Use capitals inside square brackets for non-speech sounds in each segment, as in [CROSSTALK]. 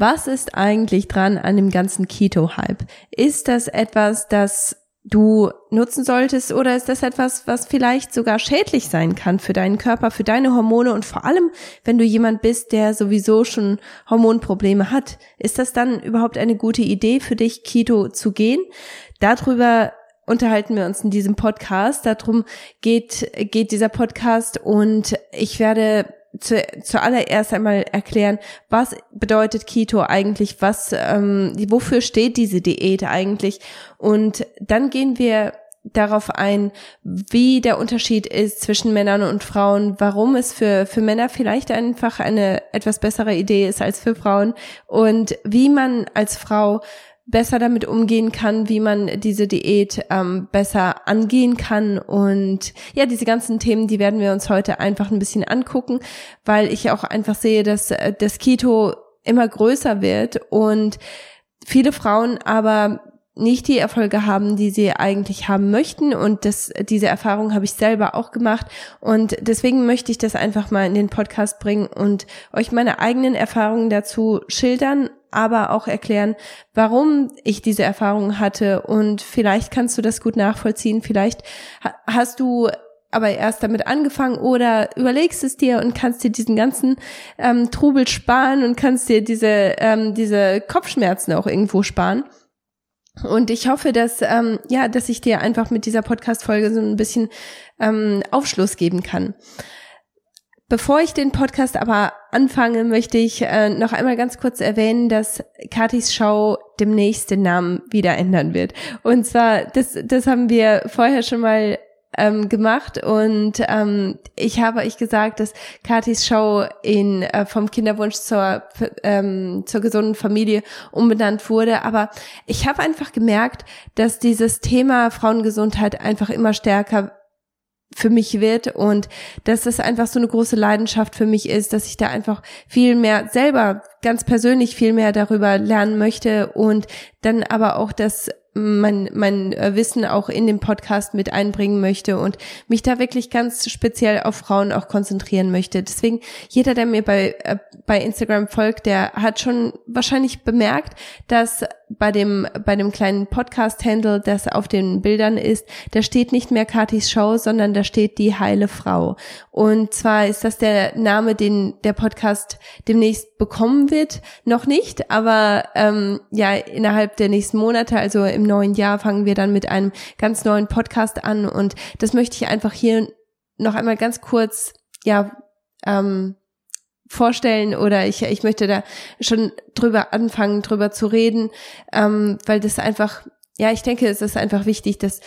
Was ist eigentlich dran an dem ganzen Keto-Hype? Ist das etwas, das du nutzen solltest oder ist das etwas, was vielleicht sogar schädlich sein kann für deinen Körper, für deine Hormone und vor allem, wenn du jemand bist, der sowieso schon Hormonprobleme hat, ist das dann überhaupt eine gute Idee für dich, Keto zu gehen? Darüber unterhalten wir uns in diesem Podcast. Darum geht, geht dieser Podcast und ich werde zu, zuallererst einmal erklären, was bedeutet Keto eigentlich, was, ähm, wofür steht diese Diät eigentlich? Und dann gehen wir darauf ein, wie der Unterschied ist zwischen Männern und Frauen, warum es für, für Männer vielleicht einfach eine etwas bessere Idee ist als für Frauen und wie man als Frau besser damit umgehen kann, wie man diese Diät ähm, besser angehen kann. Und ja, diese ganzen Themen, die werden wir uns heute einfach ein bisschen angucken, weil ich auch einfach sehe, dass äh, das Keto immer größer wird und viele Frauen aber nicht die Erfolge haben, die sie eigentlich haben möchten. Und das, diese Erfahrung habe ich selber auch gemacht. Und deswegen möchte ich das einfach mal in den Podcast bringen und euch meine eigenen Erfahrungen dazu schildern, aber auch erklären, warum ich diese Erfahrung hatte. Und vielleicht kannst du das gut nachvollziehen. Vielleicht hast du aber erst damit angefangen oder überlegst es dir und kannst dir diesen ganzen ähm, Trubel sparen und kannst dir diese, ähm, diese Kopfschmerzen auch irgendwo sparen. Und ich hoffe, dass ähm, ja, dass ich dir einfach mit dieser Podcast-Folge so ein bisschen ähm, Aufschluss geben kann. Bevor ich den Podcast aber anfange, möchte ich äh, noch einmal ganz kurz erwähnen, dass Katis Show demnächst den Namen wieder ändern wird. Und zwar, das, das haben wir vorher schon mal ähm, gemacht. Und ähm, ich habe euch gesagt, dass Katis Show in äh, vom Kinderwunsch zur ähm, zur gesunden Familie umbenannt wurde, aber ich habe einfach gemerkt, dass dieses Thema Frauengesundheit einfach immer stärker für mich wird und dass das einfach so eine große Leidenschaft für mich ist, dass ich da einfach viel mehr selber ganz persönlich viel mehr darüber lernen möchte und dann aber auch das mein, mein äh, Wissen auch in den Podcast mit einbringen möchte und mich da wirklich ganz speziell auf Frauen auch konzentrieren möchte. Deswegen, jeder, der mir bei, äh, bei Instagram folgt, der hat schon wahrscheinlich bemerkt, dass bei dem, bei dem kleinen Podcast-Handle, das auf den Bildern ist, da steht nicht mehr Katis Show, sondern da steht die heile Frau. Und zwar ist das der Name, den der Podcast demnächst bekommen wird. Noch nicht, aber ähm, ja, innerhalb der nächsten Monate, also im neuen Jahr, fangen wir dann mit einem ganz neuen Podcast an. Und das möchte ich einfach hier noch einmal ganz kurz, ja, ähm, vorstellen oder ich, ich möchte da schon drüber anfangen, drüber zu reden, ähm, weil das einfach, ja, ich denke, es ist einfach wichtig, dass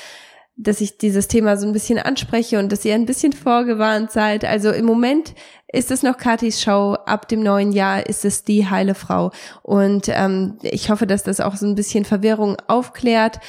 dass ich dieses Thema so ein bisschen anspreche und dass ihr ein bisschen vorgewarnt seid. Also im Moment ist es noch Katis Show, ab dem neuen Jahr ist es die heile Frau. Und ähm, ich hoffe, dass das auch so ein bisschen Verwirrung aufklärt.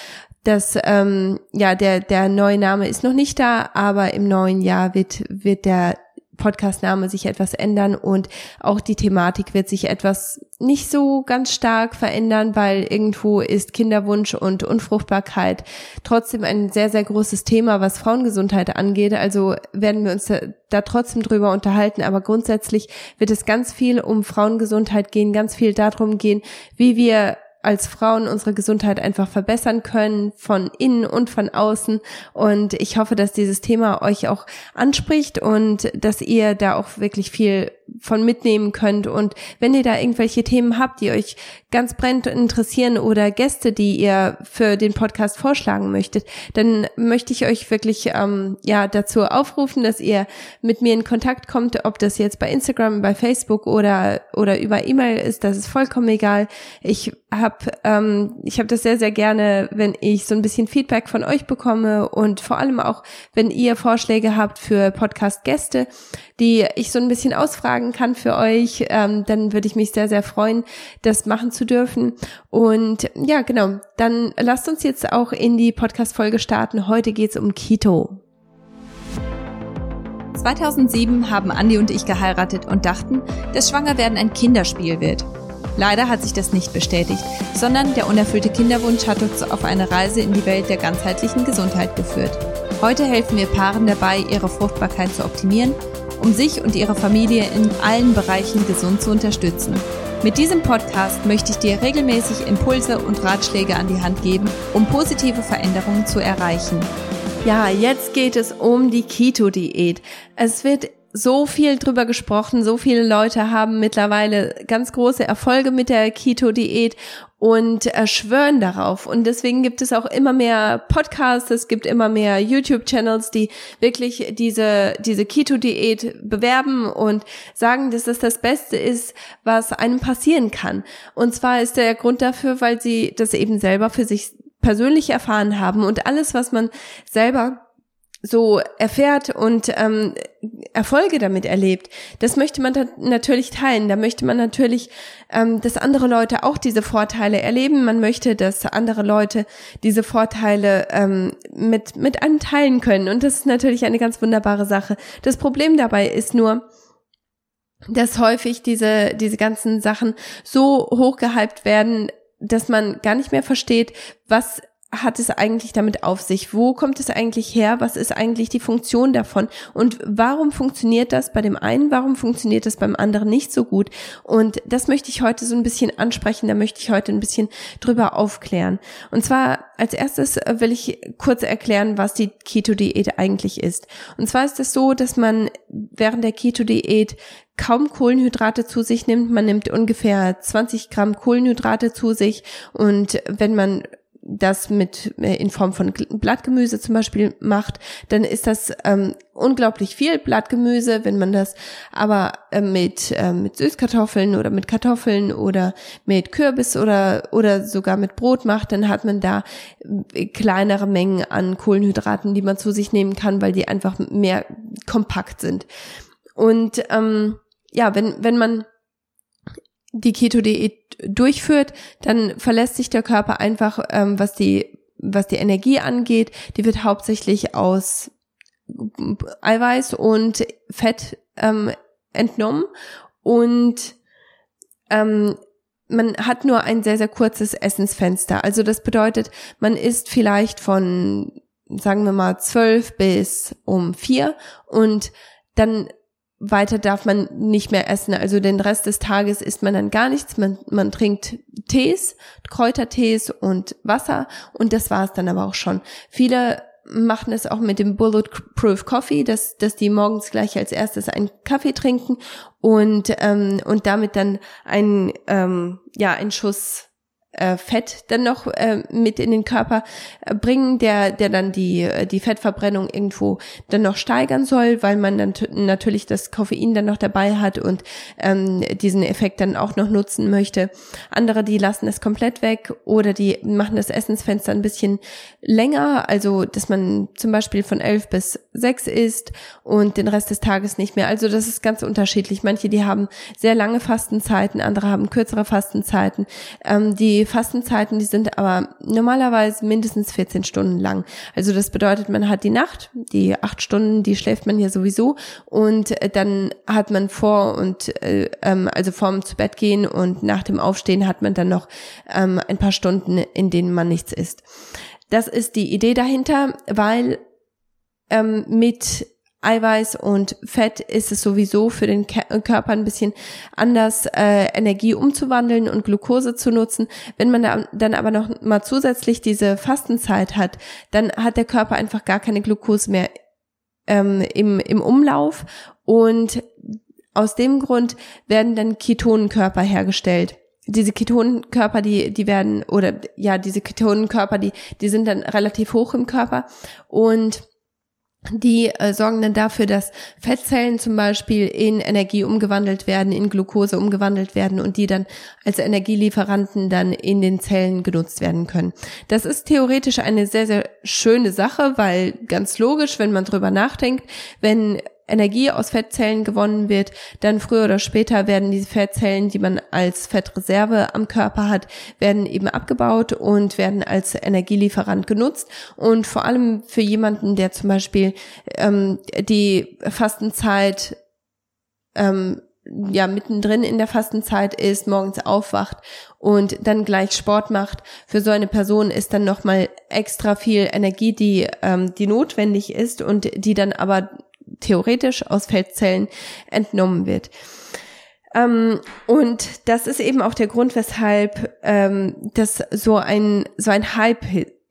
Dass ähm, ja der der neue Name ist noch nicht da, aber im neuen Jahr wird wird der Podcastname sich etwas ändern und auch die Thematik wird sich etwas nicht so ganz stark verändern, weil irgendwo ist Kinderwunsch und Unfruchtbarkeit trotzdem ein sehr, sehr großes Thema, was Frauengesundheit angeht. Also werden wir uns da, da trotzdem drüber unterhalten. Aber grundsätzlich wird es ganz viel um Frauengesundheit gehen, ganz viel darum gehen, wie wir als Frauen unsere Gesundheit einfach verbessern können, von innen und von außen. Und ich hoffe, dass dieses Thema euch auch anspricht und dass ihr da auch wirklich viel von mitnehmen könnt. Und wenn ihr da irgendwelche Themen habt, die euch ganz brennend interessieren oder Gäste, die ihr für den Podcast vorschlagen möchtet, dann möchte ich euch wirklich ähm, ja dazu aufrufen, dass ihr mit mir in Kontakt kommt, ob das jetzt bei Instagram, bei Facebook oder oder über E-Mail ist, das ist vollkommen egal. Ich habe ähm, ich habe das sehr sehr gerne, wenn ich so ein bisschen Feedback von euch bekomme und vor allem auch, wenn ihr Vorschläge habt für Podcast-Gäste, die ich so ein bisschen ausfragen kann für euch, ähm, dann würde ich mich sehr, sehr freuen, das machen zu dürfen. Und ja, genau, dann lasst uns jetzt auch in die Podcast-Folge starten. Heute geht's um Keto. 2007 haben Andi und ich geheiratet und dachten, dass Schwangerwerden ein Kinderspiel wird. Leider hat sich das nicht bestätigt, sondern der unerfüllte Kinderwunsch hat uns auf eine Reise in die Welt der ganzheitlichen Gesundheit geführt. Heute helfen wir Paaren dabei, ihre Fruchtbarkeit zu optimieren um sich und ihre Familie in allen Bereichen gesund zu unterstützen. Mit diesem Podcast möchte ich dir regelmäßig Impulse und Ratschläge an die Hand geben, um positive Veränderungen zu erreichen. Ja, jetzt geht es um die Keto-Diät. Es wird so viel drüber gesprochen, so viele Leute haben mittlerweile ganz große Erfolge mit der Keto-Diät und schwören darauf. Und deswegen gibt es auch immer mehr Podcasts, es gibt immer mehr YouTube-Channels, die wirklich diese, diese Keto-Diät bewerben und sagen, dass das das Beste ist, was einem passieren kann. Und zwar ist der Grund dafür, weil sie das eben selber für sich persönlich erfahren haben und alles, was man selber so erfährt und ähm, Erfolge damit erlebt, das möchte man natürlich teilen. Da möchte man natürlich, ähm, dass andere Leute auch diese Vorteile erleben. Man möchte, dass andere Leute diese Vorteile ähm, mit mit einem teilen können. Und das ist natürlich eine ganz wunderbare Sache. Das Problem dabei ist nur, dass häufig diese diese ganzen Sachen so hochgehypt werden, dass man gar nicht mehr versteht, was hat es eigentlich damit auf sich? Wo kommt es eigentlich her? Was ist eigentlich die Funktion davon? Und warum funktioniert das bei dem einen? Warum funktioniert das beim anderen nicht so gut? Und das möchte ich heute so ein bisschen ansprechen. Da möchte ich heute ein bisschen drüber aufklären. Und zwar als erstes will ich kurz erklären, was die Keto-Diät eigentlich ist. Und zwar ist es so, dass man während der Keto-Diät kaum Kohlenhydrate zu sich nimmt. Man nimmt ungefähr 20 Gramm Kohlenhydrate zu sich. Und wenn man das mit äh, in Form von Blattgemüse zum Beispiel macht, dann ist das ähm, unglaublich viel Blattgemüse. Wenn man das aber äh, mit äh, mit Süßkartoffeln oder mit Kartoffeln oder mit Kürbis oder oder sogar mit Brot macht, dann hat man da äh, kleinere Mengen an Kohlenhydraten, die man zu sich nehmen kann, weil die einfach mehr kompakt sind. Und ähm, ja, wenn wenn man die Keto-Diät durchführt, dann verlässt sich der Körper einfach, ähm, was die was die Energie angeht, die wird hauptsächlich aus Eiweiß und Fett ähm, entnommen und ähm, man hat nur ein sehr, sehr kurzes Essensfenster. Also das bedeutet, man isst vielleicht von, sagen wir mal, zwölf bis um vier und dann weiter darf man nicht mehr essen. Also den Rest des Tages isst man dann gar nichts. Man, man trinkt Tees, Kräutertees und Wasser und das war es dann aber auch schon. Viele machen es auch mit dem Bulletproof Coffee, dass, dass die morgens gleich als erstes einen Kaffee trinken und, ähm, und damit dann ein, ähm, ja, ein Schuss äh, Fett dann noch äh, mit in den Körper äh, bringen, der der dann die äh, die Fettverbrennung irgendwo dann noch steigern soll, weil man dann natürlich das Koffein dann noch dabei hat und ähm, diesen Effekt dann auch noch nutzen möchte. Andere, die lassen es komplett weg oder die machen das Essensfenster ein bisschen länger, also dass man zum Beispiel von elf bis sechs isst und den Rest des Tages nicht mehr. Also das ist ganz unterschiedlich. Manche, die haben sehr lange Fastenzeiten, andere haben kürzere Fastenzeiten. Ähm, die Fastenzeiten, die sind aber normalerweise mindestens 14 Stunden lang. Also das bedeutet, man hat die Nacht, die acht Stunden, die schläft man ja sowieso und äh, dann hat man vor und äh, ähm, also vorm zu Bett gehen und nach dem Aufstehen hat man dann noch ähm, ein paar Stunden, in denen man nichts isst. Das ist die Idee dahinter, weil ähm, mit Eiweiß und Fett ist es sowieso für den Körper ein bisschen anders, äh, Energie umzuwandeln und Glucose zu nutzen. Wenn man da, dann aber noch mal zusätzlich diese Fastenzeit hat, dann hat der Körper einfach gar keine Glucose mehr ähm, im, im Umlauf. Und aus dem Grund werden dann Ketonenkörper hergestellt. Diese Ketonenkörper, die, die werden, oder ja, diese Ketonenkörper, die, die sind dann relativ hoch im Körper. Und die äh, sorgen dann dafür, dass Fettzellen zum Beispiel in Energie umgewandelt werden, in Glucose umgewandelt werden und die dann als Energielieferanten dann in den Zellen genutzt werden können. Das ist theoretisch eine sehr, sehr schöne Sache, weil ganz logisch, wenn man drüber nachdenkt, wenn Energie aus Fettzellen gewonnen wird, dann früher oder später werden diese Fettzellen, die man als Fettreserve am Körper hat, werden eben abgebaut und werden als Energielieferant genutzt. Und vor allem für jemanden, der zum Beispiel ähm, die Fastenzeit ähm, ja mittendrin in der Fastenzeit ist, morgens aufwacht und dann gleich Sport macht, für so eine Person ist dann nochmal extra viel Energie, die ähm, die notwendig ist und die dann aber theoretisch aus Feldzellen entnommen wird. Ähm, und das ist eben auch der Grund, weshalb ähm, das so ein so ein Hype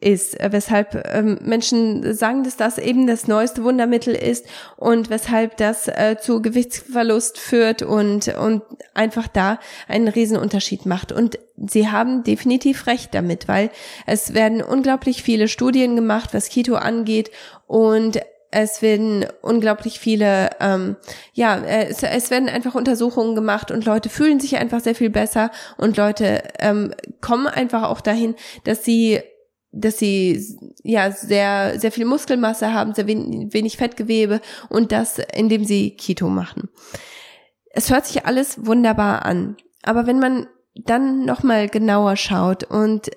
ist, äh, weshalb ähm, Menschen sagen, dass das eben das neueste Wundermittel ist und weshalb das äh, zu Gewichtsverlust führt und und einfach da einen Riesenunterschied macht. Und sie haben definitiv recht damit, weil es werden unglaublich viele Studien gemacht, was Keto angeht und es werden unglaublich viele, ähm, ja, es, es werden einfach Untersuchungen gemacht und Leute fühlen sich einfach sehr viel besser und Leute ähm, kommen einfach auch dahin, dass sie dass sie ja sehr sehr viel Muskelmasse haben, sehr wenig, wenig Fettgewebe und das indem sie Keto machen. Es hört sich alles wunderbar an, aber wenn man dann noch mal genauer schaut und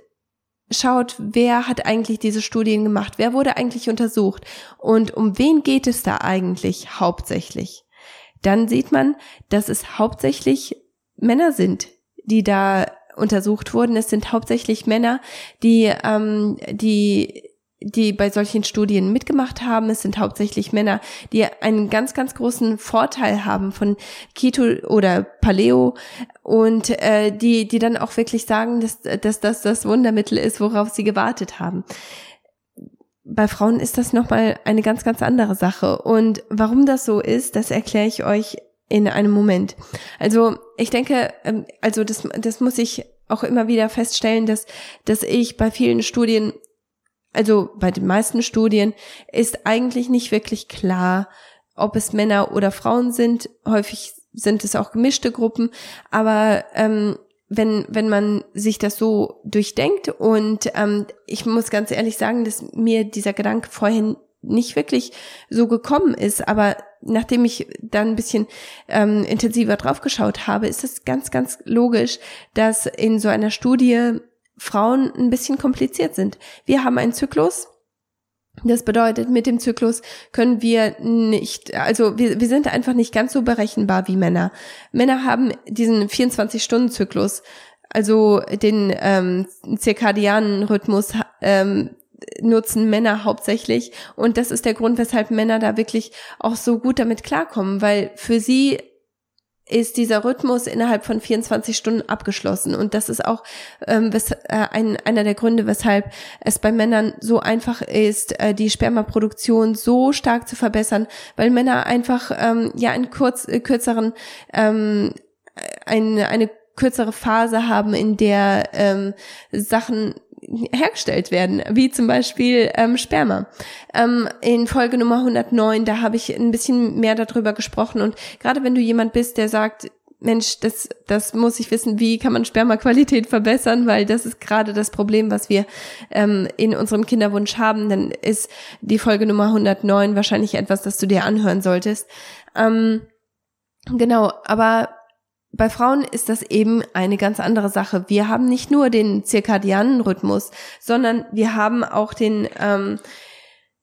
schaut, wer hat eigentlich diese Studien gemacht, wer wurde eigentlich untersucht? Und um wen geht es da eigentlich hauptsächlich, dann sieht man, dass es hauptsächlich Männer sind, die da untersucht wurden. Es sind hauptsächlich Männer, die, ähm, die die bei solchen Studien mitgemacht haben. Es sind hauptsächlich Männer, die einen ganz, ganz großen Vorteil haben von Keto oder Paleo und äh, die, die dann auch wirklich sagen, dass, dass das das Wundermittel ist, worauf sie gewartet haben. Bei Frauen ist das nochmal eine ganz, ganz andere Sache. Und warum das so ist, das erkläre ich euch in einem Moment. Also ich denke, ähm, also das, das muss ich auch immer wieder feststellen, dass, dass ich bei vielen Studien, also bei den meisten Studien, ist eigentlich nicht wirklich klar, ob es Männer oder Frauen sind. Häufig sind es auch gemischte Gruppen, aber ähm, wenn, wenn man sich das so durchdenkt und ähm, ich muss ganz ehrlich sagen, dass mir dieser Gedanke vorhin nicht wirklich so gekommen ist, aber nachdem ich dann ein bisschen ähm, intensiver draufgeschaut habe, ist es ganz, ganz logisch, dass in so einer Studie Frauen ein bisschen kompliziert sind. Wir haben einen Zyklus. Das bedeutet, mit dem Zyklus können wir nicht, also wir, wir sind einfach nicht ganz so berechenbar wie Männer. Männer haben diesen 24-Stunden-Zyklus, also den ähm, zirkadianen Rhythmus, ähm, nutzen Männer hauptsächlich. Und das ist der Grund, weshalb Männer da wirklich auch so gut damit klarkommen, weil für sie ist dieser Rhythmus innerhalb von 24 Stunden abgeschlossen. Und das ist auch ähm, wes äh, ein, einer der Gründe, weshalb es bei Männern so einfach ist, äh, die Spermaproduktion so stark zu verbessern, weil Männer einfach ähm, ja einen kurz, äh, kürzeren, ähm, eine, eine kürzere Phase haben, in der ähm, Sachen hergestellt werden, wie zum Beispiel ähm, Sperma. Ähm, in Folge Nummer 109, da habe ich ein bisschen mehr darüber gesprochen und gerade wenn du jemand bist, der sagt, Mensch, das, das muss ich wissen, wie kann man Spermaqualität verbessern, weil das ist gerade das Problem, was wir ähm, in unserem Kinderwunsch haben, dann ist die Folge Nummer 109 wahrscheinlich etwas, das du dir anhören solltest. Ähm, genau, aber bei Frauen ist das eben eine ganz andere Sache. Wir haben nicht nur den zirkadianen Rhythmus, sondern wir haben auch den, ähm,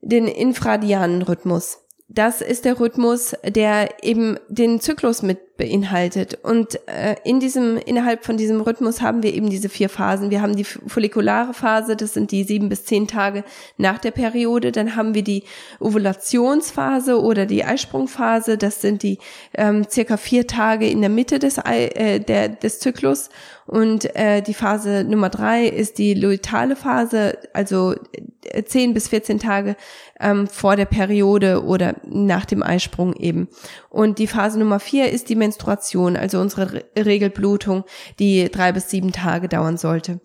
den infradianen Rhythmus das ist der Rhythmus, der eben den Zyklus mit beinhaltet. Und äh, in diesem, innerhalb von diesem Rhythmus haben wir eben diese vier Phasen. Wir haben die follikulare Phase, das sind die sieben bis zehn Tage nach der Periode. Dann haben wir die Ovulationsphase oder die Eisprungphase, das sind die ähm, circa vier Tage in der Mitte des, Ei, äh, der, des Zyklus. Und äh, die Phase Nummer drei ist die luitale Phase, also äh, zehn bis 14 Tage ähm, vor der Periode oder nach dem Eisprung eben. Und die Phase Nummer vier ist die Menstruation, also unsere Re Regelblutung, die drei bis sieben Tage dauern sollte.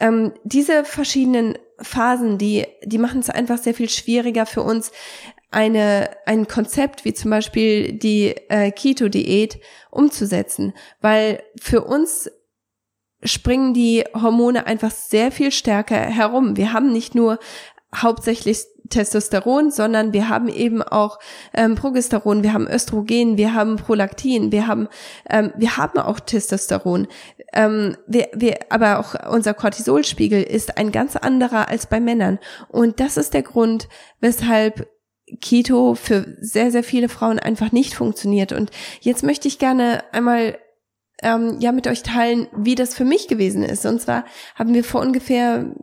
Ähm, diese verschiedenen Phasen, die, die machen es einfach sehr viel schwieriger für uns, eine, ein Konzept wie zum Beispiel die äh, Keto-Diät umzusetzen, weil für uns springen die Hormone einfach sehr viel stärker herum. Wir haben nicht nur hauptsächlich Testosteron, sondern wir haben eben auch ähm, Progesteron, wir haben Östrogen, wir haben Prolaktin, wir haben ähm, wir haben auch Testosteron. Ähm, wir, wir, aber auch unser Cortisolspiegel ist ein ganz anderer als bei Männern und das ist der Grund, weshalb Keto für sehr sehr viele Frauen einfach nicht funktioniert. Und jetzt möchte ich gerne einmal ähm, ja mit euch teilen, wie das für mich gewesen ist. Und zwar haben wir vor ungefähr,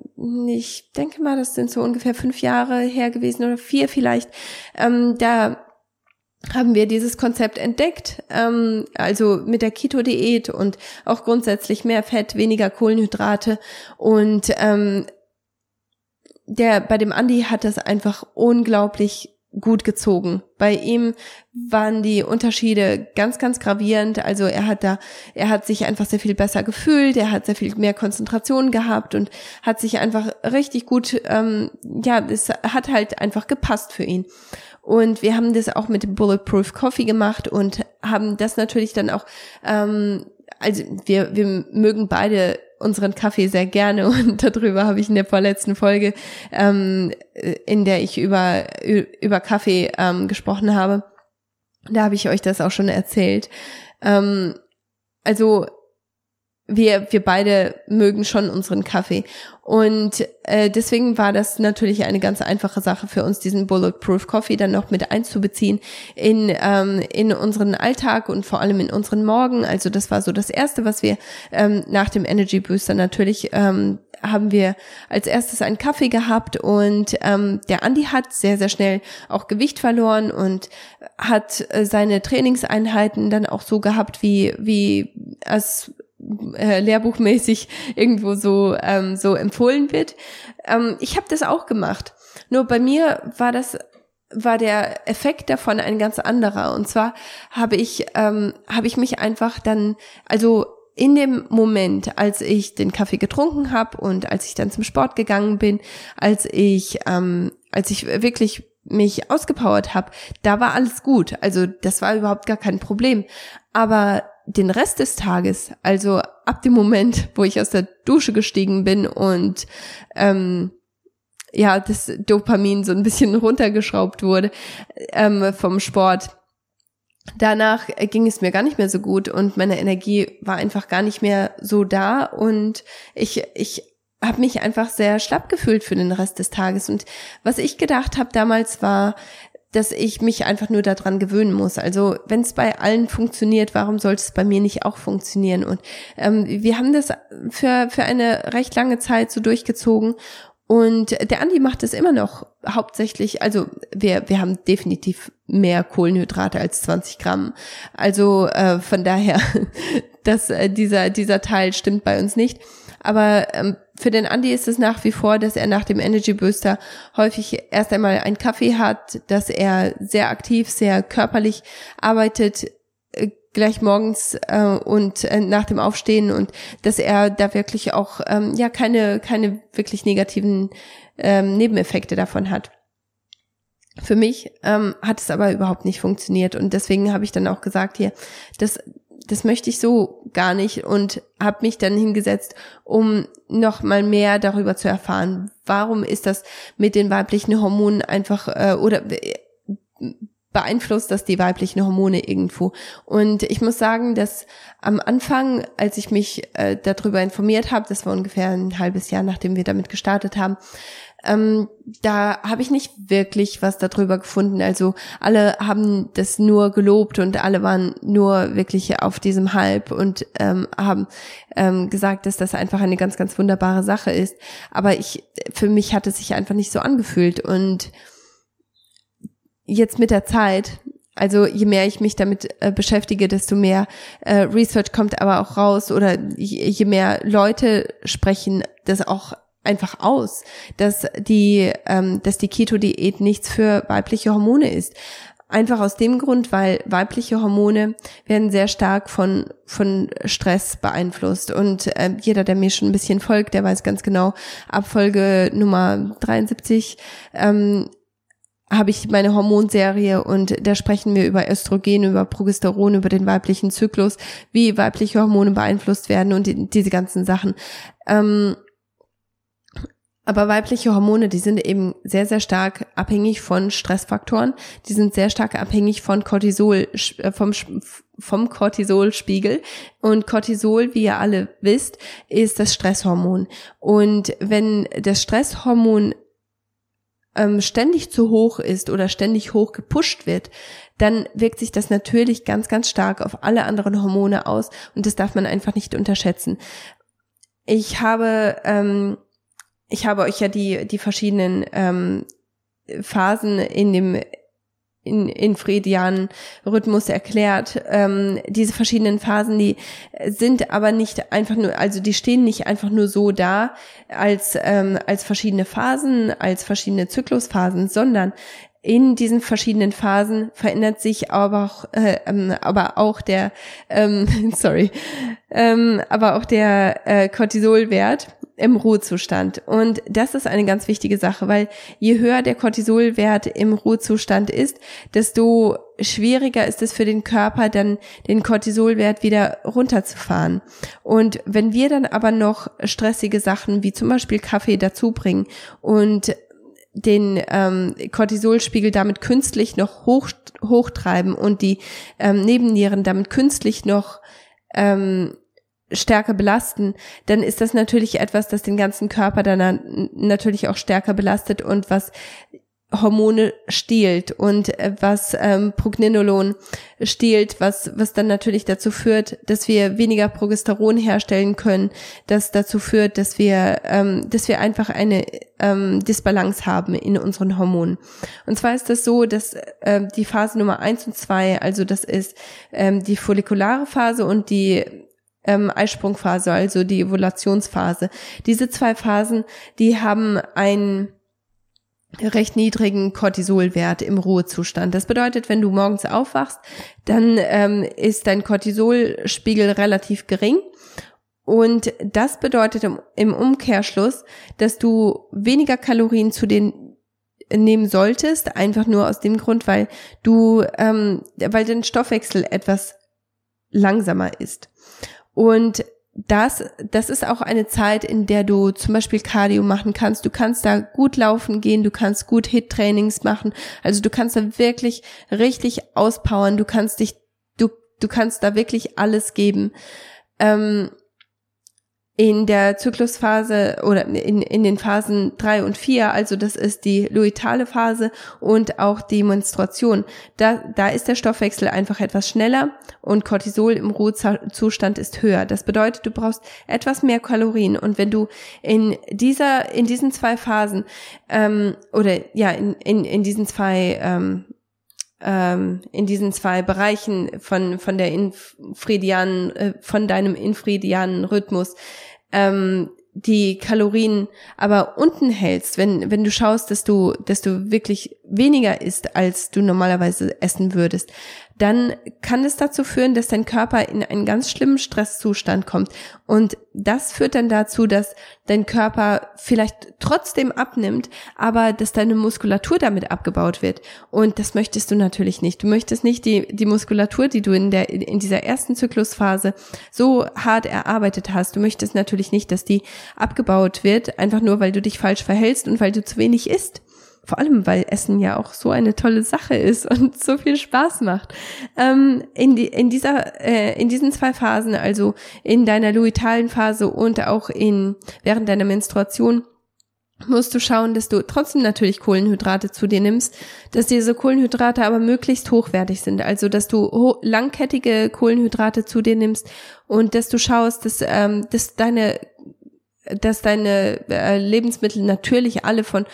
ich denke mal, das sind so ungefähr fünf Jahre her gewesen oder vier vielleicht, ähm, da haben wir dieses Konzept entdeckt, ähm, also mit der Keto-Diät und auch grundsätzlich mehr Fett, weniger Kohlenhydrate und ähm, der bei dem Andi hat das einfach unglaublich gut gezogen. Bei ihm waren die Unterschiede ganz, ganz gravierend. Also er hat da, er hat sich einfach sehr viel besser gefühlt, er hat sehr viel mehr Konzentration gehabt und hat sich einfach richtig gut, ähm, ja, es hat halt einfach gepasst für ihn. Und wir haben das auch mit Bulletproof Coffee gemacht und haben das natürlich dann auch, ähm, also wir, wir mögen beide unseren Kaffee sehr gerne [LAUGHS] und darüber habe ich in der vorletzten Folge, ähm, in der ich über, über Kaffee ähm, gesprochen habe, da habe ich euch das auch schon erzählt. Ähm, also wir, wir beide mögen schon unseren Kaffee. Und äh, deswegen war das natürlich eine ganz einfache Sache für uns, diesen Bulletproof Coffee dann noch mit einzubeziehen in, ähm, in unseren Alltag und vor allem in unseren Morgen. Also das war so das Erste, was wir ähm, nach dem Energy Booster natürlich ähm, haben wir als erstes einen Kaffee gehabt und ähm, der Andi hat sehr, sehr schnell auch Gewicht verloren und hat äh, seine Trainingseinheiten dann auch so gehabt, wie, wie es äh, lehrbuchmäßig irgendwo so ähm, so empfohlen wird. Ähm, ich habe das auch gemacht. Nur bei mir war das war der Effekt davon ein ganz anderer. Und zwar habe ich ähm, habe ich mich einfach dann also in dem Moment, als ich den Kaffee getrunken habe und als ich dann zum Sport gegangen bin, als ich ähm, als ich wirklich mich ausgepowert habe, da war alles gut. Also das war überhaupt gar kein Problem. Aber den Rest des Tages, also ab dem Moment, wo ich aus der Dusche gestiegen bin und ähm, ja, das Dopamin so ein bisschen [LAUGHS] runtergeschraubt wurde ähm, vom Sport, danach ging es mir gar nicht mehr so gut und meine Energie war einfach gar nicht mehr so da und ich ich habe mich einfach sehr schlapp gefühlt für den Rest des Tages. Und was ich gedacht habe damals war dass ich mich einfach nur daran gewöhnen muss. Also wenn es bei allen funktioniert, warum sollte es bei mir nicht auch funktionieren? Und ähm, wir haben das für, für eine recht lange Zeit so durchgezogen. Und der Andi macht es immer noch hauptsächlich, also wir, wir haben definitiv mehr Kohlenhydrate als 20 Gramm. Also äh, von daher, [LAUGHS] dass äh, dieser, dieser Teil stimmt bei uns nicht. Aber ähm, für den Andi ist es nach wie vor, dass er nach dem Energy Booster häufig erst einmal einen Kaffee hat, dass er sehr aktiv, sehr körperlich arbeitet, äh, gleich morgens äh, und äh, nach dem Aufstehen und dass er da wirklich auch ähm, ja keine keine wirklich negativen ähm, Nebeneffekte davon hat. Für mich ähm, hat es aber überhaupt nicht funktioniert und deswegen habe ich dann auch gesagt hier, dass das möchte ich so gar nicht und habe mich dann hingesetzt, um noch mal mehr darüber zu erfahren. Warum ist das mit den weiblichen Hormonen einfach äh, oder äh, beeinflusst das die weiblichen Hormone irgendwo? Und ich muss sagen, dass am Anfang, als ich mich äh, darüber informiert habe, das war ungefähr ein halbes Jahr, nachdem wir damit gestartet haben, ähm, da habe ich nicht wirklich was darüber gefunden. Also alle haben das nur gelobt und alle waren nur wirklich auf diesem Hype und ähm, haben ähm, gesagt, dass das einfach eine ganz, ganz wunderbare Sache ist. Aber ich, für mich hat es sich einfach nicht so angefühlt und jetzt mit der Zeit also je mehr ich mich damit äh, beschäftige, desto mehr äh, Research kommt aber auch raus oder je, je mehr Leute sprechen das auch einfach aus, dass die, ähm, dass die Keto-Diät nichts für weibliche Hormone ist. Einfach aus dem Grund, weil weibliche Hormone werden sehr stark von, von Stress beeinflusst. Und äh, jeder, der mir schon ein bisschen folgt, der weiß ganz genau, ab Folge Nummer 73 ähm, habe ich meine Hormonserie und da sprechen wir über Östrogen, über Progesteron, über den weiblichen Zyklus, wie weibliche Hormone beeinflusst werden und die, diese ganzen Sachen. Ähm, aber weibliche Hormone, die sind eben sehr, sehr stark abhängig von Stressfaktoren. Die sind sehr stark abhängig von Cortisol, äh, vom, vom Cortisolspiegel. Und Cortisol, wie ihr alle wisst, ist das Stresshormon. Und wenn das Stresshormon ähm, ständig zu hoch ist oder ständig hoch gepusht wird, dann wirkt sich das natürlich ganz, ganz stark auf alle anderen Hormone aus. Und das darf man einfach nicht unterschätzen. Ich habe ähm, ich habe euch ja die, die verschiedenen ähm, Phasen in dem in, in Fredian Rhythmus erklärt. Ähm, diese verschiedenen Phasen, die sind aber nicht einfach nur, also die stehen nicht einfach nur so da als, ähm, als verschiedene Phasen, als verschiedene Zyklusphasen, sondern in diesen verschiedenen Phasen verändert sich aber auch, äh, ähm, aber auch der, ähm, [LAUGHS] sorry, ähm, aber auch der äh, Cortisolwert im Ruhezustand. Und das ist eine ganz wichtige Sache, weil je höher der Cortisolwert im Ruhezustand ist, desto schwieriger ist es für den Körper, dann den Cortisolwert wieder runterzufahren. Und wenn wir dann aber noch stressige Sachen wie zum Beispiel Kaffee dazu bringen und den ähm, Cortisolspiegel damit künstlich noch hoch, hochtreiben und die ähm, Nebennieren damit künstlich noch ähm, stärker belasten, dann ist das natürlich etwas, das den ganzen Körper dann natürlich auch stärker belastet und was Hormone stiehlt und äh, was ähm, Progninolon stiehlt, was, was dann natürlich dazu führt, dass wir weniger Progesteron herstellen können, das dazu führt, dass wir, ähm, dass wir einfach eine ähm, Disbalance haben in unseren Hormonen. Und zwar ist das so, dass äh, die Phase Nummer eins und zwei, also das ist ähm, die follikulare Phase und die ähm, Eisprungphase, also die Ovulationsphase. Diese zwei Phasen, die haben einen recht niedrigen Cortisolwert im Ruhezustand. Das bedeutet, wenn du morgens aufwachst, dann ähm, ist dein Cortisolspiegel relativ gering. Und das bedeutet im, Umkehrschluss, dass du weniger Kalorien zu den nehmen solltest, einfach nur aus dem Grund, weil du, ähm, weil dein Stoffwechsel etwas langsamer ist. Und das, das ist auch eine Zeit, in der du zum Beispiel Cardio machen kannst. Du kannst da gut laufen gehen, du kannst gut Hit-Trainings machen. Also du kannst da wirklich richtig auspowern. Du kannst dich, du, du kannst da wirklich alles geben. Ähm, in der Zyklusphase oder in, in den Phasen drei und vier, also das ist die luitale Phase und auch die Menstruation, da, da ist der Stoffwechsel einfach etwas schneller und Cortisol im Ruhezustand ist höher. Das bedeutet, du brauchst etwas mehr Kalorien und wenn du in dieser, in diesen zwei Phasen ähm, oder ja, in, in, in diesen zwei ähm, ähm, in diesen zwei Bereichen von, von der infridianen, äh, von deinem infridianen Rhythmus, ähm, die Kalorien aber unten hältst, wenn, wenn du schaust, dass du, dass du wirklich weniger isst, als du normalerweise essen würdest, dann kann es dazu führen, dass dein Körper in einen ganz schlimmen Stresszustand kommt. Und das führt dann dazu, dass dein Körper vielleicht trotzdem abnimmt, aber dass deine Muskulatur damit abgebaut wird. Und das möchtest du natürlich nicht. Du möchtest nicht die, die Muskulatur, die du in der, in dieser ersten Zyklusphase so hart erarbeitet hast. Du möchtest natürlich nicht, dass die abgebaut wird, einfach nur, weil du dich falsch verhältst und weil du zu wenig isst. Vor allem, weil Essen ja auch so eine tolle Sache ist und [LAUGHS] so viel Spaß macht. Ähm, in, die, in, dieser, äh, in diesen zwei Phasen, also in deiner luitalen Phase und auch in, während deiner Menstruation, musst du schauen, dass du trotzdem natürlich Kohlenhydrate zu dir nimmst, dass diese Kohlenhydrate aber möglichst hochwertig sind, also dass du langkettige Kohlenhydrate zu dir nimmst und dass du schaust, dass, ähm, dass deine dass deine äh, Lebensmittel natürlich alle von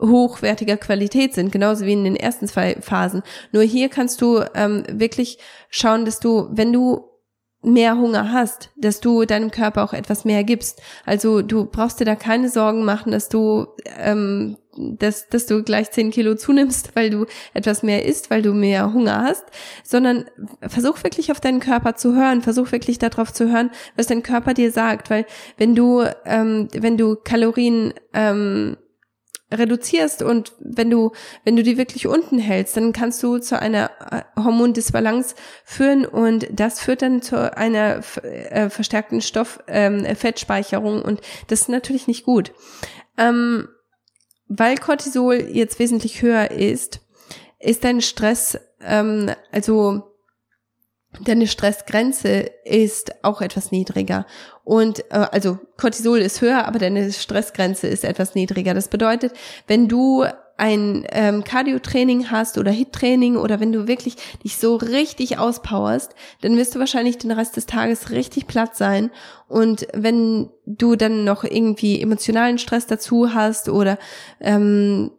hochwertiger Qualität sind, genauso wie in den ersten zwei Phasen. Nur hier kannst du ähm, wirklich schauen, dass du, wenn du mehr Hunger hast, dass du deinem Körper auch etwas mehr gibst. Also du brauchst dir da keine Sorgen machen, dass du ähm, dass, dass du gleich zehn Kilo zunimmst, [LAUGHS] weil du etwas mehr isst, weil du mehr Hunger hast, sondern versuch wirklich auf deinen Körper zu hören, versuch wirklich darauf zu hören, was dein Körper dir sagt, weil wenn du ähm, wenn du Kalorien ähm, reduzierst und wenn du, wenn du die wirklich unten hältst, dann kannst du zu einer äh, Hormondisbalance führen und das führt dann zu einer äh, verstärkten Stofffettspeicherung ähm, und das ist natürlich nicht gut. Ähm, weil Cortisol jetzt wesentlich höher ist, ist dein Stress, ähm, also deine Stressgrenze ist auch etwas niedriger. Und äh, also Cortisol ist höher, aber deine Stressgrenze ist etwas niedriger. Das bedeutet, wenn du ein ähm, Cardio-Training hast oder Hit-Training oder wenn du wirklich dich so richtig auspowerst, dann wirst du wahrscheinlich den Rest des Tages richtig platt sein. Und wenn du dann noch irgendwie emotionalen Stress dazu hast oder ähm,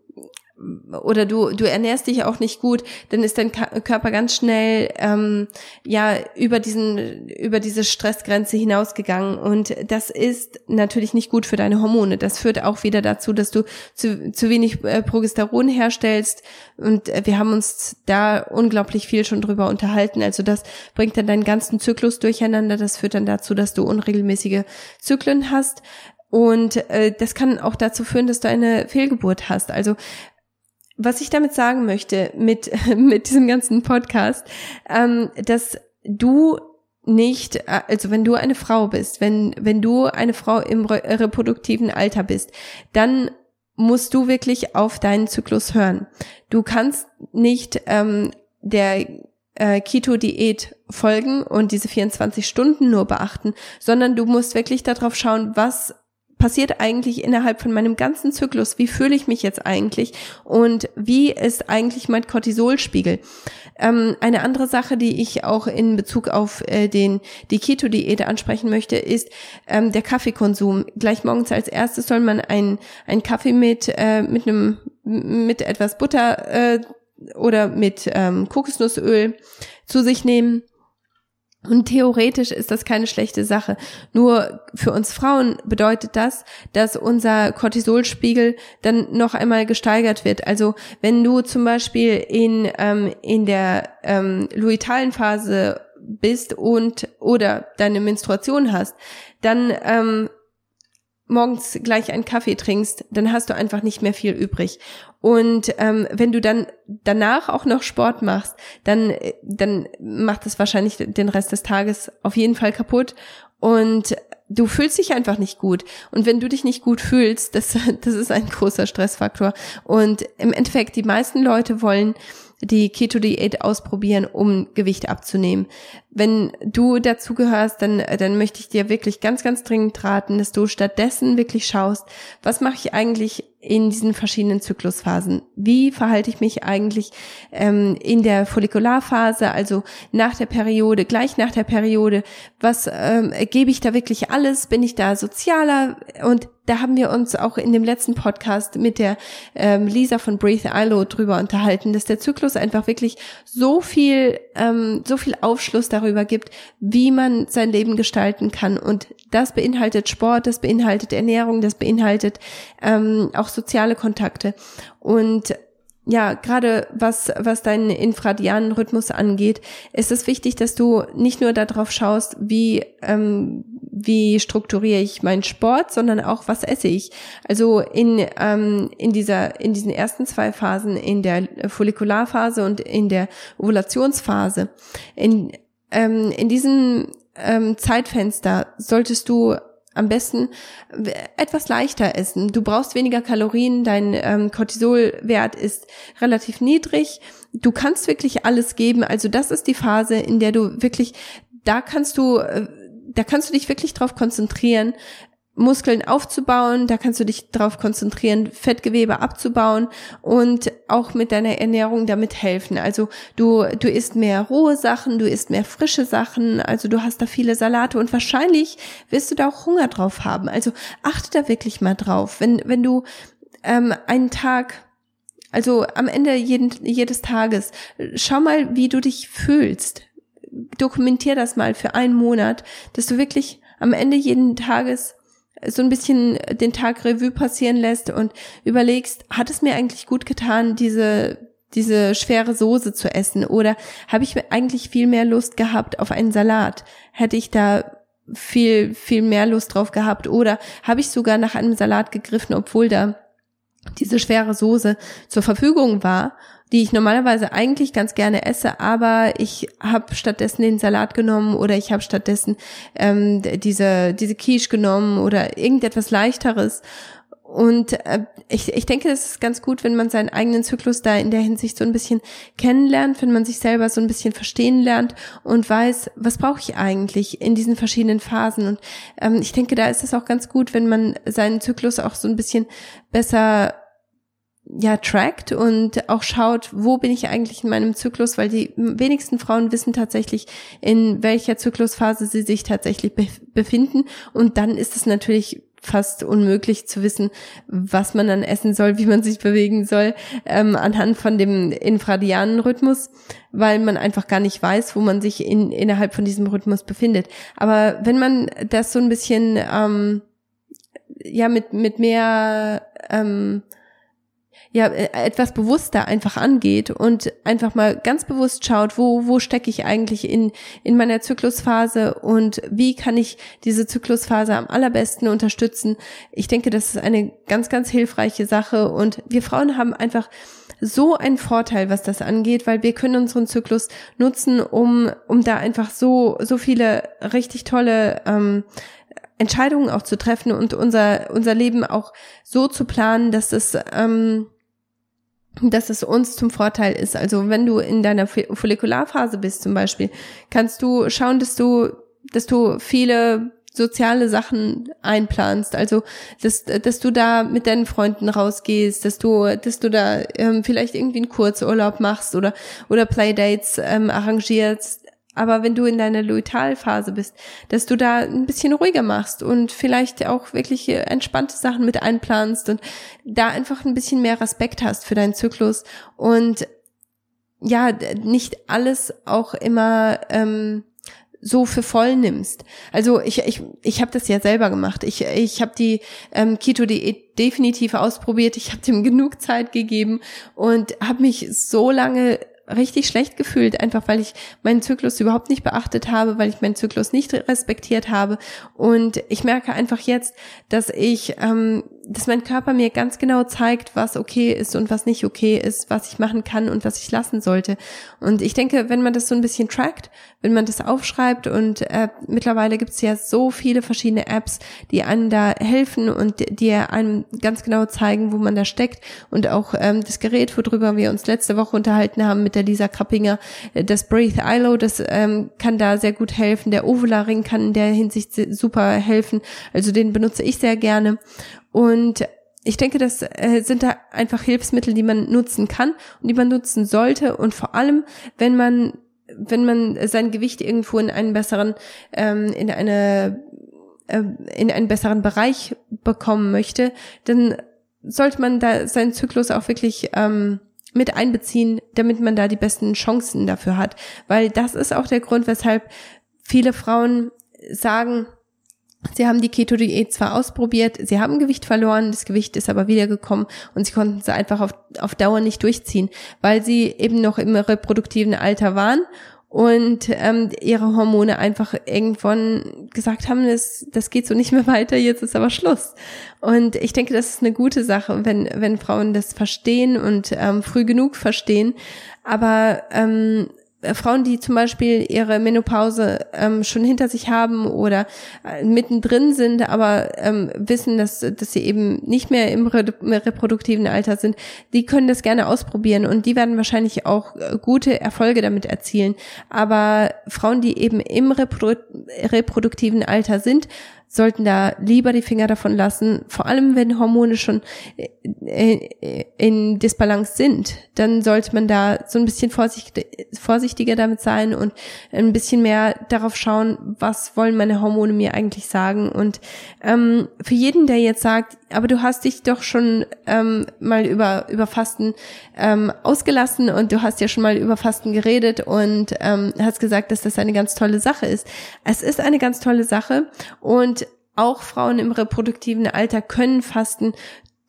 oder du du ernährst dich auch nicht gut, dann ist dein Körper ganz schnell ähm, ja über diesen über diese Stressgrenze hinausgegangen und das ist natürlich nicht gut für deine Hormone. Das führt auch wieder dazu, dass du zu, zu wenig äh, Progesteron herstellst und äh, wir haben uns da unglaublich viel schon drüber unterhalten. Also das bringt dann deinen ganzen Zyklus durcheinander. Das führt dann dazu, dass du unregelmäßige Zyklen hast. Und äh, das kann auch dazu führen, dass du eine Fehlgeburt hast. Also was ich damit sagen möchte mit, [LAUGHS] mit diesem ganzen Podcast, ähm, dass du nicht, also wenn du eine Frau bist, wenn, wenn du eine Frau im reproduktiven Alter bist, dann musst du wirklich auf deinen Zyklus hören. Du kannst nicht ähm, der äh, Keto-Diät folgen und diese 24 Stunden nur beachten, sondern du musst wirklich darauf schauen, was passiert eigentlich innerhalb von meinem ganzen Zyklus? Wie fühle ich mich jetzt eigentlich? Und wie ist eigentlich mein Cortisolspiegel? Ähm, eine andere Sache, die ich auch in Bezug auf äh, den, die Keto-Diät ansprechen möchte, ist ähm, der Kaffeekonsum. Gleich morgens als erstes soll man einen Kaffee mit, äh, mit einem, mit etwas Butter äh, oder mit ähm, Kokosnussöl zu sich nehmen und theoretisch ist das keine schlechte Sache. Nur für uns Frauen bedeutet das, dass unser Cortisolspiegel dann noch einmal gesteigert wird. Also wenn du zum Beispiel in, ähm, in der ähm, luitalen Phase bist und oder deine Menstruation hast, dann ähm, morgens gleich einen Kaffee trinkst, dann hast du einfach nicht mehr viel übrig. Und ähm, wenn du dann danach auch noch Sport machst, dann, dann macht das wahrscheinlich den Rest des Tages auf jeden Fall kaputt. Und du fühlst dich einfach nicht gut. Und wenn du dich nicht gut fühlst, [LAUGHS] das, das ist ein großer Stressfaktor. Und im Endeffekt, die meisten Leute wollen die Keto-Diät ausprobieren, um Gewicht abzunehmen. Wenn du dazu gehörst, dann, dann möchte ich dir wirklich ganz, ganz dringend raten, dass du stattdessen wirklich schaust, was mache ich eigentlich in diesen verschiedenen Zyklusphasen. Wie verhalte ich mich eigentlich ähm, in der Follikularphase, also nach der Periode, gleich nach der Periode? Was ähm, gebe ich da wirklich alles? Bin ich da sozialer? Und da haben wir uns auch in dem letzten Podcast mit der ähm, Lisa von Breathe ILO drüber unterhalten, dass der Zyklus einfach wirklich so viel, ähm, so viel Aufschluss darüber gibt, wie man sein Leben gestalten kann. Und das beinhaltet Sport, das beinhaltet Ernährung, das beinhaltet ähm, auch soziale Kontakte. Und ja, gerade was, was deinen infradianen Rhythmus angeht, ist es wichtig, dass du nicht nur darauf schaust, wie, ähm, wie strukturiere ich meinen Sport, sondern auch, was esse ich. Also in, ähm, in dieser, in diesen ersten zwei Phasen, in der Follikularphase und in der Ovulationsphase, in, ähm, in diesem ähm, Zeitfenster solltest du am besten etwas leichter essen. Du brauchst weniger Kalorien, dein ähm, Cortisolwert ist relativ niedrig. Du kannst wirklich alles geben. Also das ist die Phase, in der du wirklich, da kannst du, äh, da kannst du dich wirklich drauf konzentrieren, Muskeln aufzubauen, da kannst du dich darauf konzentrieren, Fettgewebe abzubauen und auch mit deiner Ernährung damit helfen. Also du, du isst mehr rohe Sachen, du isst mehr frische Sachen, also du hast da viele Salate und wahrscheinlich wirst du da auch Hunger drauf haben. Also achte da wirklich mal drauf. Wenn, wenn du ähm, einen Tag also am Ende jeden, jedes Tages, schau mal, wie du dich fühlst. Dokumentier das mal für einen Monat, dass du wirklich am Ende jeden Tages so ein bisschen den Tag Revue passieren lässt und überlegst, hat es mir eigentlich gut getan, diese diese schwere Soße zu essen? Oder habe ich eigentlich viel mehr Lust gehabt auf einen Salat? Hätte ich da viel viel mehr Lust drauf gehabt? Oder habe ich sogar nach einem Salat gegriffen, obwohl da diese schwere Soße zur Verfügung war die ich normalerweise eigentlich ganz gerne esse, aber ich habe stattdessen den Salat genommen oder ich habe stattdessen ähm, diese diese Quiche genommen oder irgendetwas leichteres. Und äh, ich, ich denke, es ist ganz gut, wenn man seinen eigenen Zyklus da in der Hinsicht so ein bisschen kennenlernt, wenn man sich selber so ein bisschen verstehen lernt und weiß, was brauche ich eigentlich in diesen verschiedenen Phasen. Und ähm, ich denke, da ist es auch ganz gut, wenn man seinen Zyklus auch so ein bisschen besser ja trackt und auch schaut, wo bin ich eigentlich in meinem Zyklus, weil die wenigsten Frauen wissen tatsächlich, in welcher Zyklusphase sie sich tatsächlich be befinden. Und dann ist es natürlich fast unmöglich zu wissen, was man dann essen soll, wie man sich bewegen soll, ähm, anhand von dem infradianen Rhythmus, weil man einfach gar nicht weiß, wo man sich in, innerhalb von diesem Rhythmus befindet. Aber wenn man das so ein bisschen ähm, ja mit mit mehr ähm, ja äh, etwas bewusster einfach angeht und einfach mal ganz bewusst schaut, wo wo stecke ich eigentlich in in meiner Zyklusphase und wie kann ich diese Zyklusphase am allerbesten unterstützen. Ich denke, das ist eine ganz ganz hilfreiche Sache und wir Frauen haben einfach so einen Vorteil, was das angeht, weil wir können unseren Zyklus nutzen, um um da einfach so so viele richtig tolle ähm, Entscheidungen auch zu treffen und unser unser Leben auch so zu planen, dass es ähm, dass es uns zum Vorteil ist. Also wenn du in deiner Follikularphase bist zum Beispiel, kannst du schauen, dass du, dass du viele soziale Sachen einplanst, also dass, dass du da mit deinen Freunden rausgehst, dass du, dass du da ähm, vielleicht irgendwie einen Kurzurlaub machst oder oder Playdates ähm, arrangierst, aber wenn du in deiner Luitalphase bist, dass du da ein bisschen ruhiger machst und vielleicht auch wirklich entspannte Sachen mit einplanst und da einfach ein bisschen mehr Respekt hast für deinen Zyklus und ja, nicht alles auch immer ähm, so für voll nimmst. Also ich ich ich habe das ja selber gemacht. Ich ich habe die ähm, Keto Diät definitiv ausprobiert. Ich habe dem genug Zeit gegeben und habe mich so lange richtig schlecht gefühlt, einfach weil ich meinen Zyklus überhaupt nicht beachtet habe, weil ich meinen Zyklus nicht respektiert habe. Und ich merke einfach jetzt, dass ich, ähm, dass mein Körper mir ganz genau zeigt, was okay ist und was nicht okay ist, was ich machen kann und was ich lassen sollte. Und ich denke, wenn man das so ein bisschen trackt, wenn man das aufschreibt und äh, mittlerweile gibt es ja so viele verschiedene Apps, die einem da helfen und die einem ganz genau zeigen, wo man da steckt und auch ähm, das Gerät, worüber wir uns letzte Woche unterhalten haben mit der Lisa Krappinger, äh, das Breathe ILO, das ähm, kann da sehr gut helfen. Der Ovula Ring kann in der Hinsicht super helfen. Also den benutze ich sehr gerne. Und ich denke, das äh, sind da einfach Hilfsmittel, die man nutzen kann und die man nutzen sollte. Und vor allem, wenn man, wenn man sein Gewicht irgendwo in einen besseren, ähm, in eine äh, in einen besseren Bereich bekommen möchte, dann sollte man da seinen Zyklus auch wirklich ähm, mit einbeziehen, damit man da die besten Chancen dafür hat. Weil das ist auch der Grund, weshalb viele Frauen sagen, Sie haben die Keto-Diät zwar ausprobiert, sie haben Gewicht verloren, das Gewicht ist aber wiedergekommen und sie konnten es einfach auf, auf Dauer nicht durchziehen, weil sie eben noch im reproduktiven Alter waren und ähm, ihre Hormone einfach irgendwann gesagt haben, das, das geht so nicht mehr weiter, jetzt ist aber Schluss. Und ich denke, das ist eine gute Sache, wenn, wenn Frauen das verstehen und ähm, früh genug verstehen. Aber ähm, äh, Frauen, die zum Beispiel ihre Menopause ähm, schon hinter sich haben oder äh, mittendrin sind, aber ähm, wissen, dass, dass sie eben nicht mehr im reproduktiven Alter sind, die können das gerne ausprobieren und die werden wahrscheinlich auch äh, gute Erfolge damit erzielen. Aber Frauen, die eben im reprodu reproduktiven Alter sind, sollten da lieber die Finger davon lassen, vor allem wenn Hormone schon äh, in Disbalance sind, dann sollte man da so ein bisschen vorsichtiger damit sein und ein bisschen mehr darauf schauen, was wollen meine Hormone mir eigentlich sagen. Und ähm, für jeden, der jetzt sagt, aber du hast dich doch schon ähm, mal über, über Fasten ähm, ausgelassen und du hast ja schon mal über Fasten geredet und ähm, hast gesagt, dass das eine ganz tolle Sache ist. Es ist eine ganz tolle Sache und auch Frauen im reproduktiven Alter können Fasten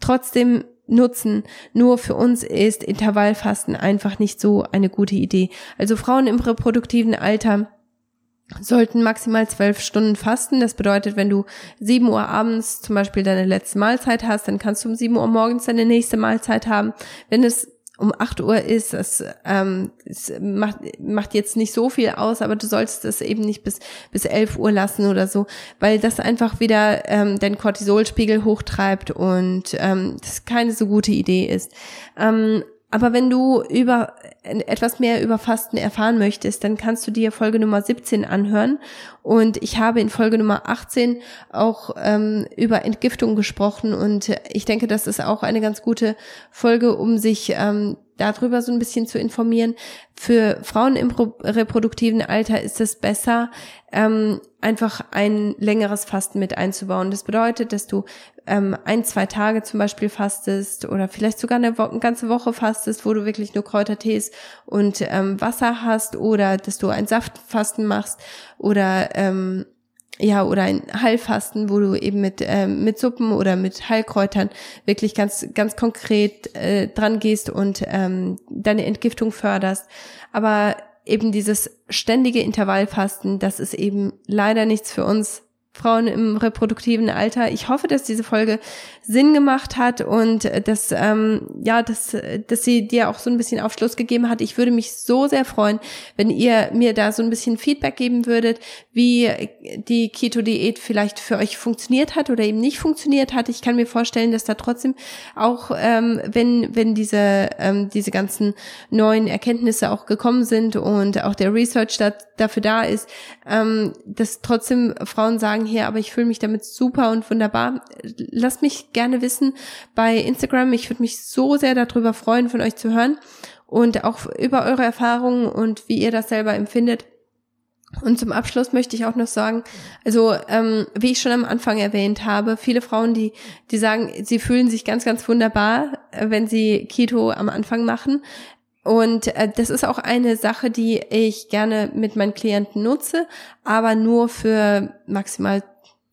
trotzdem nutzen. Nur für uns ist Intervallfasten einfach nicht so eine gute Idee. Also Frauen im reproduktiven Alter sollten maximal zwölf Stunden fasten. Das bedeutet, wenn du sieben Uhr abends zum Beispiel deine letzte Mahlzeit hast, dann kannst du um sieben Uhr morgens deine nächste Mahlzeit haben. Wenn es um acht Uhr ist, das, ähm, das macht, macht jetzt nicht so viel aus, aber du sollst es eben nicht bis, bis elf Uhr lassen oder so, weil das einfach wieder ähm, dein Cortisolspiegel hochtreibt und ähm, das keine so gute Idee ist. Ähm, aber wenn du über etwas mehr über Fasten erfahren möchtest, dann kannst du dir Folge Nummer 17 anhören. Und ich habe in Folge Nummer 18 auch ähm, über Entgiftung gesprochen. Und ich denke, das ist auch eine ganz gute Folge, um sich ähm, darüber so ein bisschen zu informieren. Für Frauen im reproduktiven Alter ist es besser, ähm, einfach ein längeres Fasten mit einzubauen. Das bedeutet, dass du ähm, ein, zwei Tage zum Beispiel fastest oder vielleicht sogar eine, Wo eine ganze Woche fastest, wo du wirklich nur Kräutertees und ähm, Wasser hast oder dass du ein Saftfasten machst oder ähm, ja, oder ein Heilfasten, wo du eben mit, ähm, mit Suppen oder mit Heilkräutern wirklich ganz, ganz konkret äh, dran gehst und ähm, deine Entgiftung förderst. Aber eben dieses ständige Intervallfasten, das ist eben leider nichts für uns Frauen im reproduktiven Alter. Ich hoffe, dass diese Folge Sinn gemacht hat und äh, dass ähm, ja, dass dass sie dir auch so ein bisschen Aufschluss gegeben hat. Ich würde mich so sehr freuen, wenn ihr mir da so ein bisschen Feedback geben würdet, wie die Keto Diät vielleicht für euch funktioniert hat oder eben nicht funktioniert hat. Ich kann mir vorstellen, dass da trotzdem auch ähm, wenn wenn diese ähm, diese ganzen neuen Erkenntnisse auch gekommen sind und auch der Research da, dafür da ist, ähm, dass trotzdem Frauen sagen, hier, aber ich fühle mich damit super und wunderbar. Lasst mich gerne wissen bei Instagram. Ich würde mich so sehr darüber freuen, von euch zu hören und auch über eure Erfahrungen und wie ihr das selber empfindet. Und zum Abschluss möchte ich auch noch sagen, also ähm, wie ich schon am Anfang erwähnt habe, viele Frauen, die die sagen, sie fühlen sich ganz, ganz wunderbar, äh, wenn sie Keto am Anfang machen. Und äh, das ist auch eine Sache, die ich gerne mit meinen Klienten nutze, aber nur für maximal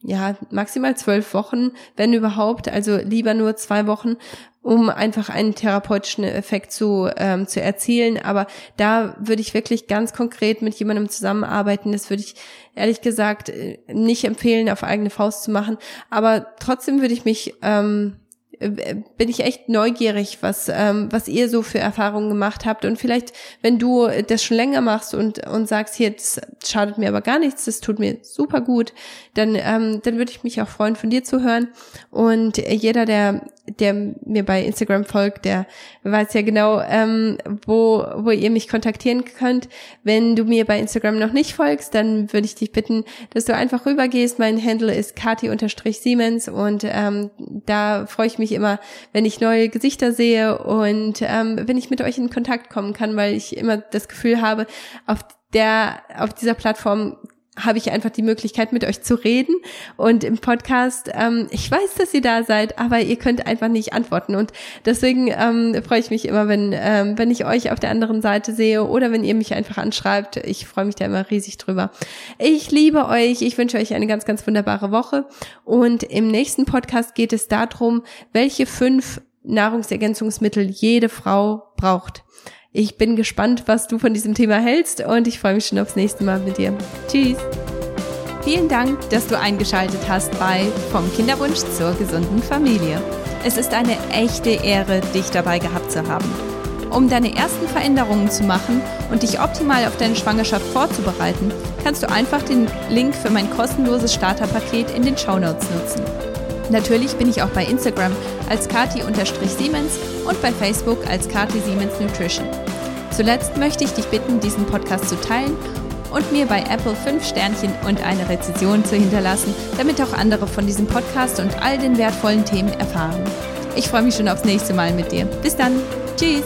ja, maximal zwölf Wochen, wenn überhaupt, also lieber nur zwei Wochen, um einfach einen therapeutischen Effekt zu, ähm, zu erzielen. Aber da würde ich wirklich ganz konkret mit jemandem zusammenarbeiten. Das würde ich ehrlich gesagt äh, nicht empfehlen, auf eigene Faust zu machen. Aber trotzdem würde ich mich ähm, äh, bin ich echt neugierig, was, ähm, was ihr so für Erfahrungen gemacht habt. Und vielleicht, wenn du das schon länger machst und, und sagst, hier, das schadet mir aber gar nichts, das tut mir super gut, dann, ähm, dann würde ich mich auch freuen, von dir zu hören. Und jeder, der der mir bei Instagram folgt, der weiß ja genau, ähm, wo, wo ihr mich kontaktieren könnt. Wenn du mir bei Instagram noch nicht folgst, dann würde ich dich bitten, dass du einfach rübergehst. Mein Handle ist kati-siemens und ähm, da freue ich mich immer, wenn ich neue Gesichter sehe und ähm, wenn ich mit euch in Kontakt kommen kann, weil ich immer das Gefühl habe, auf der, auf dieser Plattform habe ich einfach die Möglichkeit, mit euch zu reden. Und im Podcast, ähm, ich weiß, dass ihr da seid, aber ihr könnt einfach nicht antworten. Und deswegen ähm, freue ich mich immer, wenn, ähm, wenn ich euch auf der anderen Seite sehe oder wenn ihr mich einfach anschreibt. Ich freue mich da immer riesig drüber. Ich liebe euch. Ich wünsche euch eine ganz, ganz wunderbare Woche. Und im nächsten Podcast geht es darum, welche fünf Nahrungsergänzungsmittel jede Frau braucht. Ich bin gespannt, was du von diesem Thema hältst und ich freue mich schon aufs nächste Mal mit dir. Tschüss. Vielen Dank, dass du eingeschaltet hast bei Vom Kinderwunsch zur gesunden Familie. Es ist eine echte Ehre, dich dabei gehabt zu haben. Um deine ersten Veränderungen zu machen und dich optimal auf deine Schwangerschaft vorzubereiten, kannst du einfach den Link für mein kostenloses Starterpaket in den Shownotes nutzen. Natürlich bin ich auch bei Instagram als kati-siemens und bei Facebook als Kati Siemens Nutrition. Zuletzt möchte ich dich bitten, diesen Podcast zu teilen und mir bei Apple 5 Sternchen und eine Rezension zu hinterlassen, damit auch andere von diesem Podcast und all den wertvollen Themen erfahren. Ich freue mich schon aufs nächste Mal mit dir. Bis dann. Tschüss.